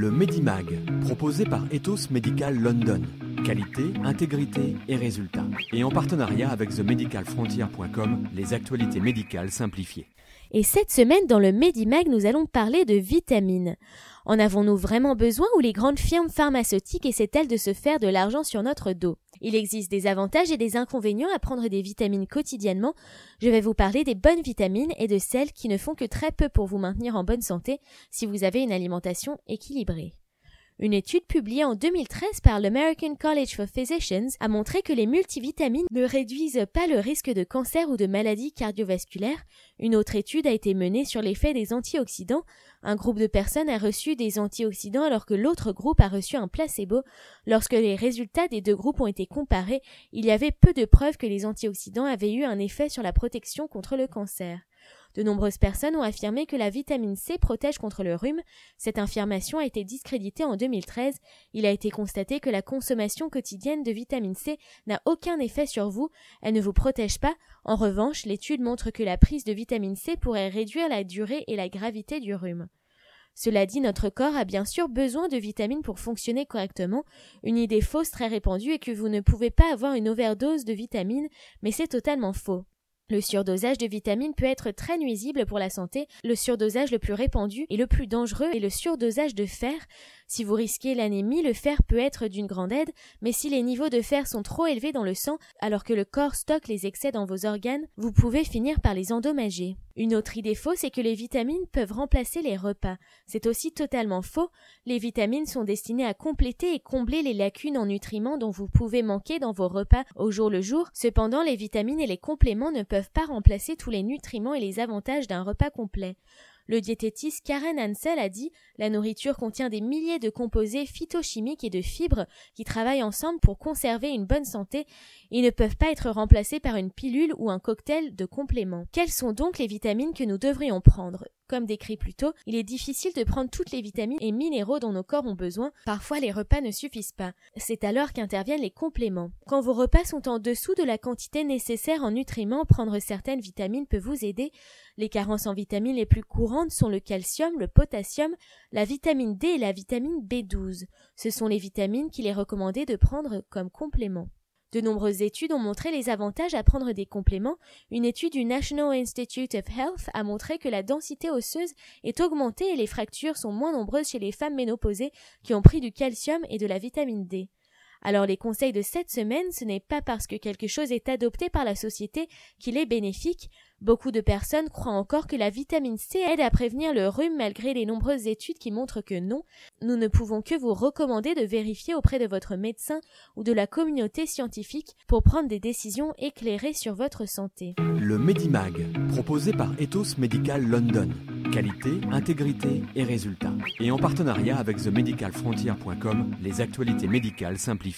Le Medimag, proposé par Ethos Medical London. Qualité, intégrité et résultats. Et en partenariat avec themedicalfrontier.com, les actualités médicales simplifiées. Et cette semaine, dans le Medimag, nous allons parler de vitamines. En avons-nous vraiment besoin ou les grandes firmes pharmaceutiques essaient-elles de se faire de l'argent sur notre dos? Il existe des avantages et des inconvénients à prendre des vitamines quotidiennement. Je vais vous parler des bonnes vitamines et de celles qui ne font que très peu pour vous maintenir en bonne santé si vous avez une alimentation équilibrée. Une étude publiée en 2013 par l'American College for Physicians a montré que les multivitamines ne réduisent pas le risque de cancer ou de maladies cardiovasculaires. Une autre étude a été menée sur l'effet des antioxydants. Un groupe de personnes a reçu des antioxydants alors que l'autre groupe a reçu un placebo. Lorsque les résultats des deux groupes ont été comparés, il y avait peu de preuves que les antioxydants avaient eu un effet sur la protection contre le cancer. De nombreuses personnes ont affirmé que la vitamine C protège contre le rhume. Cette affirmation a été discréditée en 2013. Il a été constaté que la consommation quotidienne de vitamine C n'a aucun effet sur vous. Elle ne vous protège pas. En revanche, l'étude montre que la prise de vitamine C pourrait réduire la durée et la gravité du rhume. Cela dit, notre corps a bien sûr besoin de vitamines pour fonctionner correctement. Une idée fausse très répandue est que vous ne pouvez pas avoir une overdose de vitamines, mais c'est totalement faux. Le surdosage de vitamines peut être très nuisible pour la santé. Le surdosage le plus répandu et le plus dangereux est le surdosage de fer. Si vous risquez l'anémie, le fer peut être d'une grande aide, mais si les niveaux de fer sont trop élevés dans le sang, alors que le corps stocke les excès dans vos organes, vous pouvez finir par les endommager. Une autre idée fausse est que les vitamines peuvent remplacer les repas. C'est aussi totalement faux. Les vitamines sont destinées à compléter et combler les lacunes en nutriments dont vous pouvez manquer dans vos repas au jour le jour. Cependant, les vitamines et les compléments ne peuvent pas remplacer tous les nutriments et les avantages d'un repas complet. Le diététiste Karen Ansel a dit La nourriture contient des milliers de composés phytochimiques et de fibres qui travaillent ensemble pour conserver une bonne santé et ne peuvent pas être remplacés par une pilule ou un cocktail de compléments. Quelles sont donc les vitamines que nous devrions prendre? Comme décrit plus tôt, il est difficile de prendre toutes les vitamines et minéraux dont nos corps ont besoin. Parfois, les repas ne suffisent pas. C'est alors qu'interviennent les compléments. Quand vos repas sont en dessous de la quantité nécessaire en nutriments, prendre certaines vitamines peut vous aider. Les carences en vitamines les plus courantes sont le calcium, le potassium, la vitamine D et la vitamine B12. Ce sont les vitamines qu'il est recommandé de prendre comme complément. De nombreuses études ont montré les avantages à prendre des compléments. Une étude du National Institute of Health a montré que la densité osseuse est augmentée et les fractures sont moins nombreuses chez les femmes ménopausées qui ont pris du calcium et de la vitamine D. Alors les conseils de cette semaine, ce n'est pas parce que quelque chose est adopté par la société qu'il est bénéfique. Beaucoup de personnes croient encore que la vitamine C aide à prévenir le rhume malgré les nombreuses études qui montrent que non. Nous ne pouvons que vous recommander de vérifier auprès de votre médecin ou de la communauté scientifique pour prendre des décisions éclairées sur votre santé. Le Medimag, proposé par Ethos Medical London. Qualité, intégrité et résultats. Et en partenariat avec themedicalfrontier.com, les actualités médicales simplifiées.